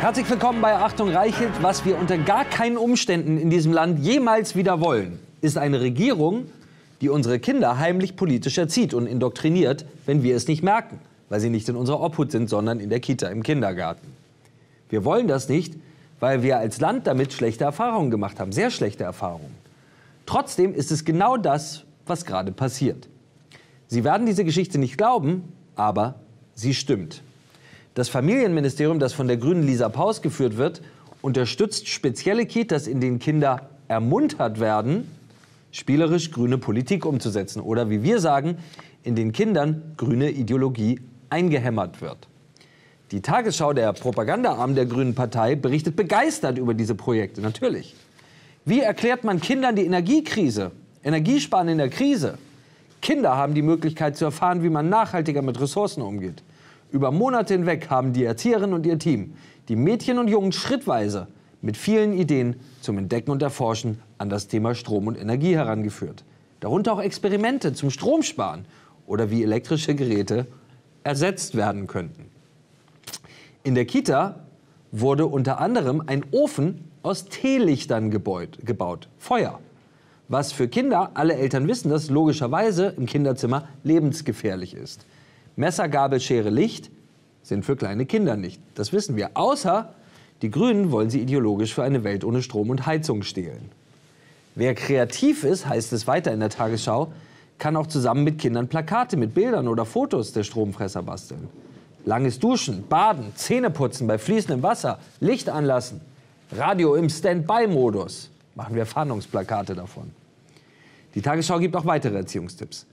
Herzlich willkommen bei Achtung Reichelt. Was wir unter gar keinen Umständen in diesem Land jemals wieder wollen, ist eine Regierung, die unsere Kinder heimlich politisch erzieht und indoktriniert, wenn wir es nicht merken, weil sie nicht in unserer Obhut sind, sondern in der Kita, im Kindergarten. Wir wollen das nicht, weil wir als Land damit schlechte Erfahrungen gemacht haben, sehr schlechte Erfahrungen. Trotzdem ist es genau das, was gerade passiert. Sie werden diese Geschichte nicht glauben, aber sie stimmt. Das Familienministerium, das von der grünen Lisa Paus geführt wird, unterstützt spezielle Kitas, in denen Kinder ermuntert werden, spielerisch grüne Politik umzusetzen oder wie wir sagen, in den Kindern grüne Ideologie eingehämmert wird. Die Tagesschau, der Propagandaarm der Grünen Partei, berichtet begeistert über diese Projekte, natürlich. Wie erklärt man Kindern die Energiekrise, Energiesparen in der Krise? Kinder haben die Möglichkeit zu erfahren, wie man nachhaltiger mit Ressourcen umgeht. Über Monate hinweg haben die Erzieherinnen und ihr Team die Mädchen und Jungen schrittweise mit vielen Ideen zum Entdecken und Erforschen an das Thema Strom und Energie herangeführt. Darunter auch Experimente zum Stromsparen oder wie elektrische Geräte ersetzt werden könnten. In der Kita wurde unter anderem ein Ofen aus Teelichtern gebaut, Feuer. Was für Kinder, alle Eltern wissen das, logischerweise im Kinderzimmer lebensgefährlich ist. Messer, Gabel, Schere, Licht sind für kleine Kinder nicht. Das wissen wir. Außer die Grünen wollen sie ideologisch für eine Welt ohne Strom und Heizung stehlen. Wer kreativ ist, heißt es weiter in der Tagesschau, kann auch zusammen mit Kindern Plakate mit Bildern oder Fotos der Stromfresser basteln. Langes Duschen, Baden, Zähneputzen bei fließendem Wasser, Licht anlassen, Radio im Standby-Modus. Machen wir Fahndungsplakate davon. Die Tagesschau gibt auch weitere Erziehungstipps.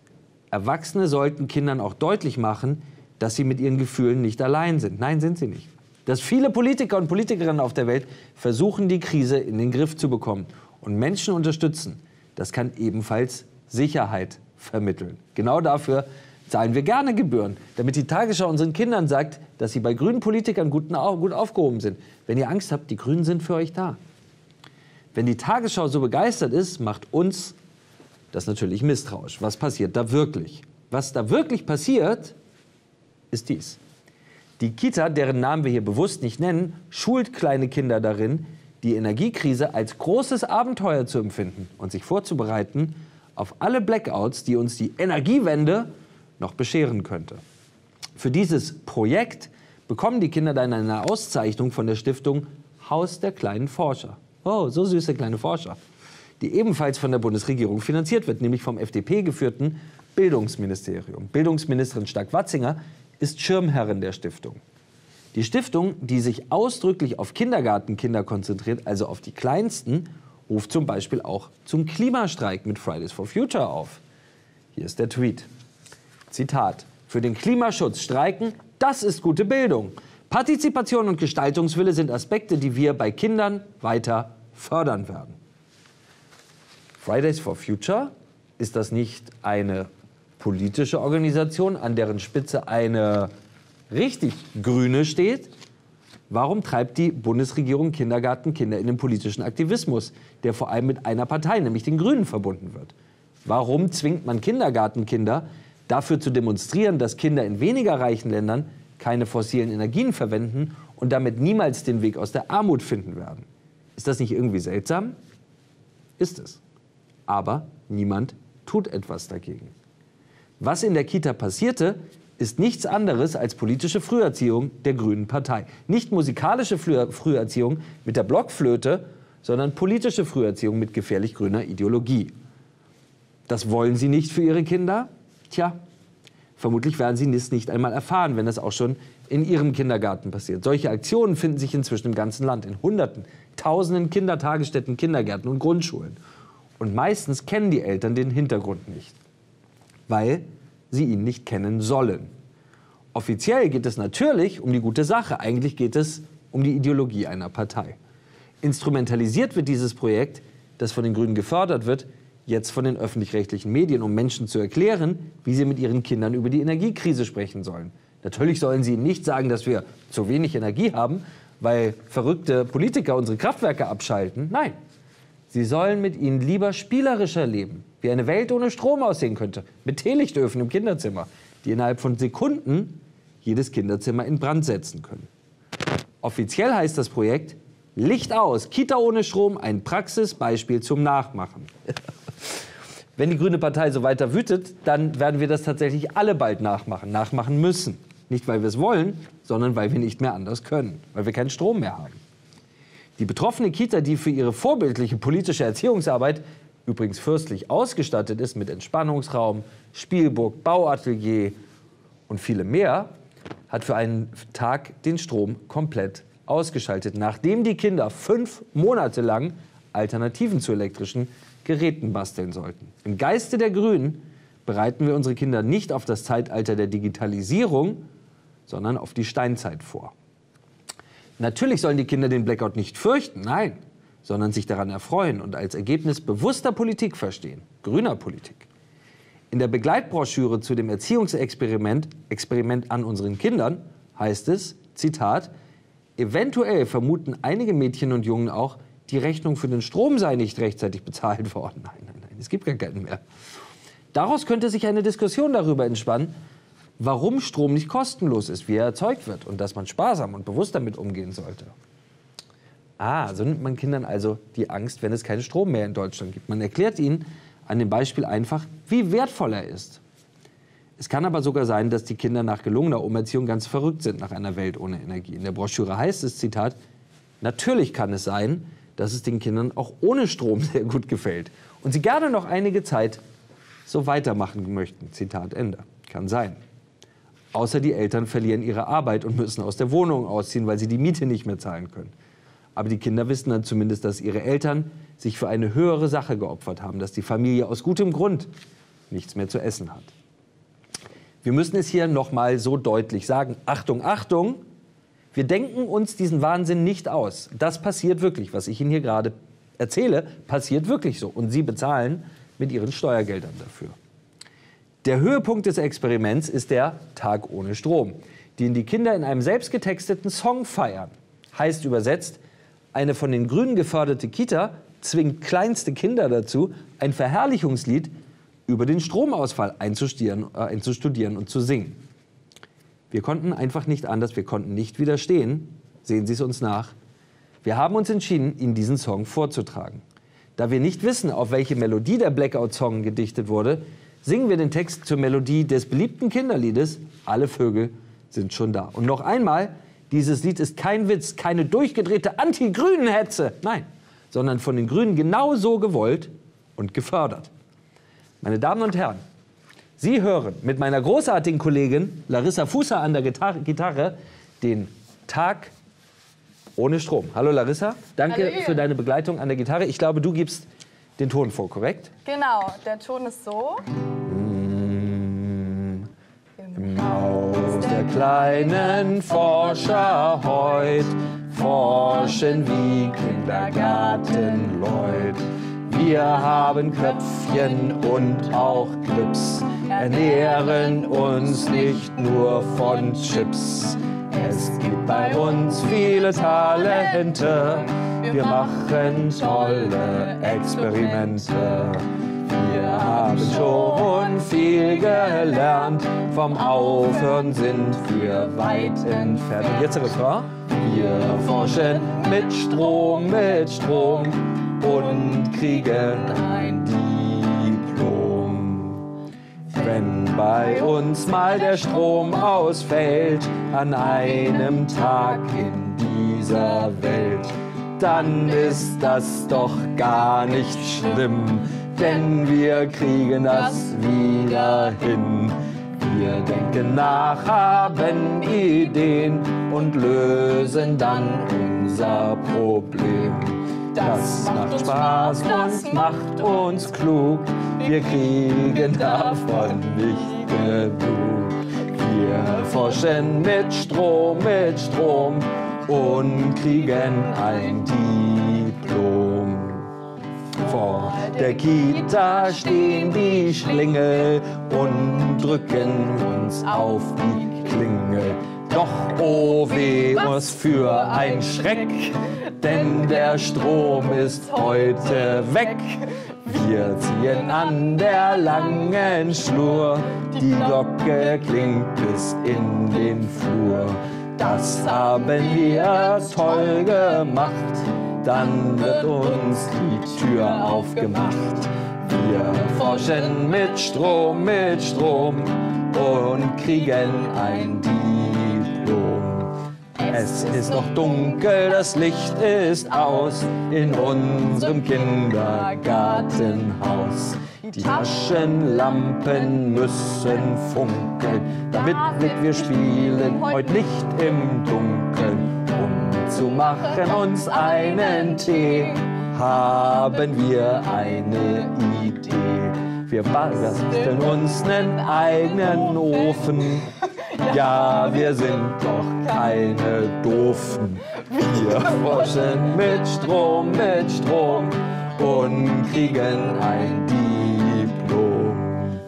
Erwachsene sollten Kindern auch deutlich machen, dass sie mit ihren Gefühlen nicht allein sind. Nein, sind sie nicht. Dass viele Politiker und Politikerinnen auf der Welt versuchen, die Krise in den Griff zu bekommen und Menschen unterstützen, das kann ebenfalls Sicherheit vermitteln. Genau dafür zahlen wir gerne Gebühren, damit die Tagesschau unseren Kindern sagt, dass sie bei grünen Politikern gut, gut aufgehoben sind. Wenn ihr Angst habt, die Grünen sind für euch da. Wenn die Tagesschau so begeistert ist, macht uns das ist natürlich misstrauisch. Was passiert da wirklich? Was da wirklich passiert, ist dies. Die Kita, deren Namen wir hier bewusst nicht nennen, schult kleine Kinder darin, die Energiekrise als großes Abenteuer zu empfinden und sich vorzubereiten auf alle Blackouts, die uns die Energiewende noch bescheren könnte. Für dieses Projekt bekommen die Kinder dann eine Auszeichnung von der Stiftung Haus der kleinen Forscher. Oh, so süße kleine Forscher die ebenfalls von der Bundesregierung finanziert wird, nämlich vom FDP geführten Bildungsministerium. Bildungsministerin Stark-Watzinger ist Schirmherrin der Stiftung. Die Stiftung, die sich ausdrücklich auf Kindergartenkinder konzentriert, also auf die Kleinsten, ruft zum Beispiel auch zum Klimastreik mit Fridays for Future auf. Hier ist der Tweet. Zitat. Für den Klimaschutz streiken, das ist gute Bildung. Partizipation und Gestaltungswille sind Aspekte, die wir bei Kindern weiter fördern werden. Fridays for Future, ist das nicht eine politische Organisation, an deren Spitze eine richtig Grüne steht? Warum treibt die Bundesregierung Kindergartenkinder in den politischen Aktivismus, der vor allem mit einer Partei, nämlich den Grünen, verbunden wird? Warum zwingt man Kindergartenkinder dafür zu demonstrieren, dass Kinder in weniger reichen Ländern keine fossilen Energien verwenden und damit niemals den Weg aus der Armut finden werden? Ist das nicht irgendwie seltsam? Ist es aber niemand tut etwas dagegen. Was in der Kita passierte, ist nichts anderes als politische Früherziehung der Grünen Partei. Nicht musikalische Früherziehung mit der Blockflöte, sondern politische Früherziehung mit gefährlich grüner Ideologie. Das wollen Sie nicht für Ihre Kinder? Tja, vermutlich werden Sie das nicht einmal erfahren, wenn das auch schon in Ihrem Kindergarten passiert. Solche Aktionen finden sich inzwischen im ganzen Land, in Hunderten, Tausenden Kindertagesstätten, Kindergärten und Grundschulen. Und meistens kennen die Eltern den Hintergrund nicht, weil sie ihn nicht kennen sollen. Offiziell geht es natürlich um die gute Sache, eigentlich geht es um die Ideologie einer Partei. Instrumentalisiert wird dieses Projekt, das von den Grünen gefördert wird, jetzt von den öffentlich-rechtlichen Medien, um Menschen zu erklären, wie sie mit ihren Kindern über die Energiekrise sprechen sollen. Natürlich sollen sie nicht sagen, dass wir zu wenig Energie haben, weil verrückte Politiker unsere Kraftwerke abschalten. Nein, Sie sollen mit ihnen lieber spielerischer leben, wie eine Welt ohne Strom aussehen könnte, mit Teelichtöfen im Kinderzimmer, die innerhalb von Sekunden jedes Kinderzimmer in Brand setzen können. Offiziell heißt das Projekt Licht aus, Kita ohne Strom, ein Praxisbeispiel zum Nachmachen. Wenn die Grüne Partei so weiter wütet, dann werden wir das tatsächlich alle bald nachmachen, nachmachen müssen. Nicht, weil wir es wollen, sondern weil wir nicht mehr anders können, weil wir keinen Strom mehr haben. Die betroffene Kita, die für ihre vorbildliche politische Erziehungsarbeit übrigens fürstlich ausgestattet ist mit Entspannungsraum, Spielburg, Bauatelier und vielem mehr, hat für einen Tag den Strom komplett ausgeschaltet, nachdem die Kinder fünf Monate lang Alternativen zu elektrischen Geräten basteln sollten. Im Geiste der Grünen bereiten wir unsere Kinder nicht auf das Zeitalter der Digitalisierung, sondern auf die Steinzeit vor. Natürlich sollen die Kinder den Blackout nicht fürchten, nein, sondern sich daran erfreuen und als Ergebnis bewusster Politik verstehen, grüner Politik. In der Begleitbroschüre zu dem Erziehungsexperiment Experiment an unseren Kindern heißt es, Zitat, eventuell vermuten einige Mädchen und Jungen auch, die Rechnung für den Strom sei nicht rechtzeitig bezahlt worden. Nein, nein, nein, es gibt gar keinen mehr. Daraus könnte sich eine Diskussion darüber entspannen, warum Strom nicht kostenlos ist, wie er erzeugt wird und dass man sparsam und bewusst damit umgehen sollte. Ah, so nimmt man Kindern also die Angst, wenn es keinen Strom mehr in Deutschland gibt. Man erklärt ihnen an dem Beispiel einfach, wie wertvoll er ist. Es kann aber sogar sein, dass die Kinder nach gelungener Umerziehung ganz verrückt sind nach einer Welt ohne Energie. In der Broschüre heißt es, Zitat, natürlich kann es sein, dass es den Kindern auch ohne Strom sehr gut gefällt und sie gerne noch einige Zeit so weitermachen möchten. Zitat Ende. Kann sein. Außer die Eltern verlieren ihre Arbeit und müssen aus der Wohnung ausziehen, weil sie die Miete nicht mehr zahlen können. Aber die Kinder wissen dann zumindest, dass ihre Eltern sich für eine höhere Sache geopfert haben, dass die Familie aus gutem Grund nichts mehr zu essen hat. Wir müssen es hier noch mal so deutlich sagen. Achtung, Achtung! Wir denken uns diesen Wahnsinn nicht aus. Das passiert wirklich. Was ich Ihnen hier gerade erzähle, passiert wirklich so. Und Sie bezahlen mit Ihren Steuergeldern dafür. Der Höhepunkt des Experiments ist der Tag ohne Strom, den die Kinder in einem selbstgetexteten Song feiern. Heißt übersetzt, eine von den Grünen geförderte Kita zwingt kleinste Kinder dazu, ein Verherrlichungslied über den Stromausfall einzustudieren, äh, einzustudieren und zu singen. Wir konnten einfach nicht anders, wir konnten nicht widerstehen. Sehen Sie es uns nach. Wir haben uns entschieden, Ihnen diesen Song vorzutragen. Da wir nicht wissen, auf welche Melodie der Blackout-Song gedichtet wurde, singen wir den Text zur Melodie des beliebten Kinderliedes Alle Vögel sind schon da. Und noch einmal, dieses Lied ist kein Witz, keine durchgedrehte Anti-Grünen-Hetze. Nein, sondern von den Grünen genau so gewollt und gefördert. Meine Damen und Herren, Sie hören mit meiner großartigen Kollegin Larissa Fußer an der Gitarre, Gitarre den Tag ohne Strom. Hallo Larissa, danke Hallo. für deine Begleitung an der Gitarre. Ich glaube, du gibst den Ton vor, korrekt? Genau, der Ton ist so. Im Haus der kleinen Forscher heut forschen wie Kindergartenleut. Wir haben Köpfchen und auch Clips, ernähren uns nicht nur von Chips. Bei uns viele Talente, wir machen tolle Experimente. Wir haben schon viel gelernt, vom Aufhören sind wir weit entfernt. Und jetzt der Refrain. Wir forschen mit Strom, mit Strom und kriegen ein Wenn bei uns mal der Strom ausfällt, an einem Tag in dieser Welt, dann ist das doch gar nicht schlimm, denn wir kriegen das wieder hin. Wir denken nach, haben Ideen und lösen dann unser Problem. Das macht Spaß und macht uns klug. Wir kriegen davon nicht genug. Wir forschen mit Strom, mit Strom und kriegen ein Diplom. Vor der Kita stehen die Schlingel und drücken uns auf die Klingel. Doch oh weh, was für ein Schreck, denn der Strom ist heute weg. Wir ziehen an der langen Schnur, die Glocke klingt bis in den Flur. Das haben wir toll gemacht. Dann wird uns die Tür aufgemacht. Wir forschen mit Strom, mit Strom und kriegen ein Diplom. Es ist noch dunkel, das Licht ist aus in unserem Kindergartenhaus. Die Taschenlampen müssen funkeln, damit wir spielen heute nicht im Dunkeln. Um zu machen uns einen Tee, haben wir eine Idee. Wir basteln uns einen eigenen Ofen. Ja, wir sind doch keine Doofen. Wir forschen mit Strom, mit Strom und kriegen ein Diplom.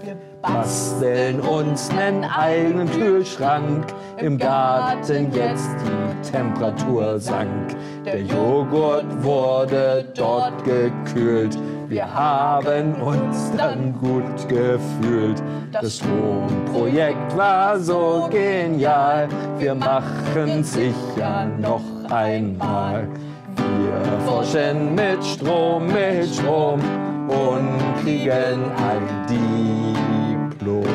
Basteln uns einen eigenen Kühlschrank. Im Garten jetzt die Temperatur sank. Der Joghurt wurde dort gekühlt. Wir haben uns dann gut gefühlt. Das Stromprojekt war so genial. Wir machen sicher noch einmal. Wir forschen mit Strom, mit Strom und kriegen ein Diplom.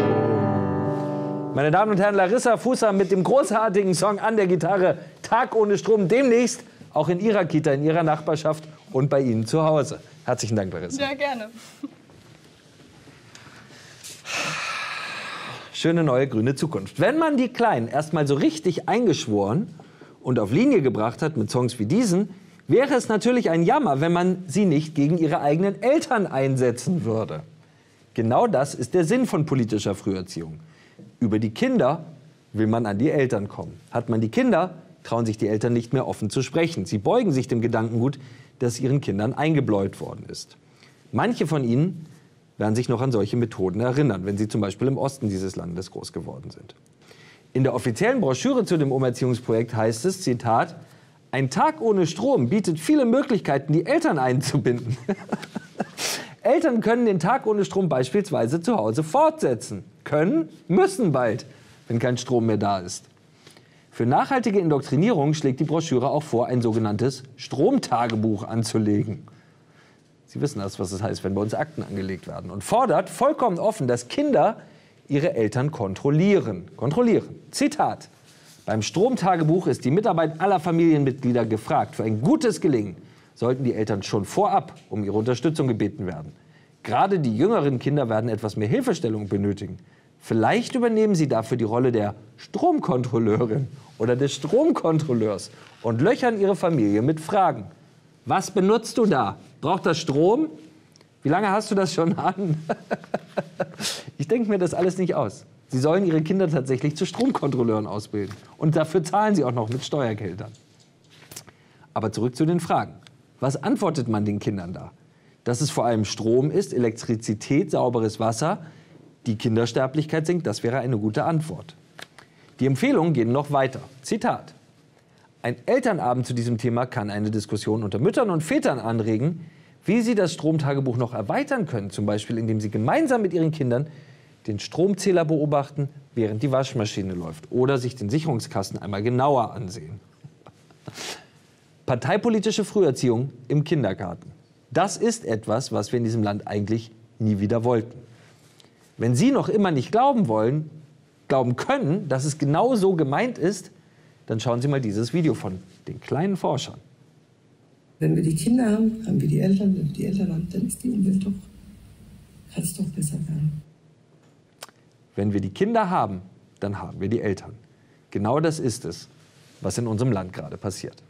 Meine Damen und Herren, Larissa Fußer mit dem großartigen Song an der Gitarre Tag ohne Strom demnächst auch in Ihrer Kita, in Ihrer Nachbarschaft und bei Ihnen zu Hause. Herzlichen Dank, Larissa. Ja, gerne. Schöne neue grüne Zukunft. Wenn man die Kleinen erstmal so richtig eingeschworen und auf Linie gebracht hat mit Songs wie diesen, wäre es natürlich ein Jammer, wenn man sie nicht gegen ihre eigenen Eltern einsetzen würde. Genau das ist der Sinn von politischer Früherziehung. Über die Kinder will man an die Eltern kommen. Hat man die Kinder, trauen sich die Eltern nicht mehr offen zu sprechen. Sie beugen sich dem Gedankengut, das ihren Kindern eingebläut worden ist. Manche von ihnen werden sich noch an solche Methoden erinnern, wenn sie zum Beispiel im Osten dieses Landes groß geworden sind. In der offiziellen Broschüre zu dem Umerziehungsprojekt heißt es, Zitat, ein Tag ohne Strom bietet viele Möglichkeiten, die Eltern einzubinden. Eltern können den Tag ohne Strom beispielsweise zu Hause fortsetzen. Können, müssen bald, wenn kein Strom mehr da ist. Für nachhaltige Indoktrinierung schlägt die Broschüre auch vor, ein sogenanntes Stromtagebuch anzulegen. Sie wissen das, was es heißt, wenn bei uns Akten angelegt werden. Und fordert vollkommen offen, dass Kinder ihre Eltern kontrollieren. Kontrollieren. Zitat. Beim Stromtagebuch ist die Mitarbeit aller Familienmitglieder gefragt. Für ein gutes Gelingen sollten die Eltern schon vorab um ihre Unterstützung gebeten werden. Gerade die jüngeren Kinder werden etwas mehr Hilfestellung benötigen. Vielleicht übernehmen sie dafür die Rolle der Stromkontrolleurin oder des Stromkontrolleurs und löchern ihre Familie mit Fragen. Was benutzt du da? Braucht das Strom? Wie lange hast du das schon an? ich denke mir das alles nicht aus. Sie sollen ihre Kinder tatsächlich zu Stromkontrolleuren ausbilden. Und dafür zahlen sie auch noch mit Steuergeldern. Aber zurück zu den Fragen. Was antwortet man den Kindern da? Dass es vor allem Strom ist, Elektrizität, sauberes Wasser, die Kindersterblichkeit sinkt, das wäre eine gute Antwort. Die Empfehlungen gehen noch weiter. Zitat. Ein Elternabend zu diesem Thema kann eine Diskussion unter Müttern und Vätern anregen, wie sie das Stromtagebuch noch erweitern können, zum Beispiel indem sie gemeinsam mit ihren Kindern den Stromzähler beobachten, während die Waschmaschine läuft oder sich den Sicherungskasten einmal genauer ansehen. Parteipolitische Früherziehung im Kindergarten. Das ist etwas, was wir in diesem Land eigentlich nie wieder wollten. Wenn Sie noch immer nicht glauben wollen, glauben können, dass es genau so gemeint ist, dann schauen Sie mal dieses Video von den kleinen Forschern. Wenn wir die Kinder haben, haben wir die Eltern. Wenn wir die Eltern haben, dann ist die Umwelt doch, kann es doch besser werden. Wenn wir die Kinder haben, dann haben wir die Eltern. Genau das ist es, was in unserem Land gerade passiert.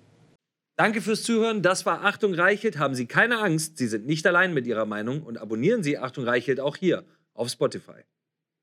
Danke fürs Zuhören. Das war Achtung Reichelt. Haben Sie keine Angst, Sie sind nicht allein mit Ihrer Meinung und abonnieren Sie Achtung Reichelt auch hier auf Spotify.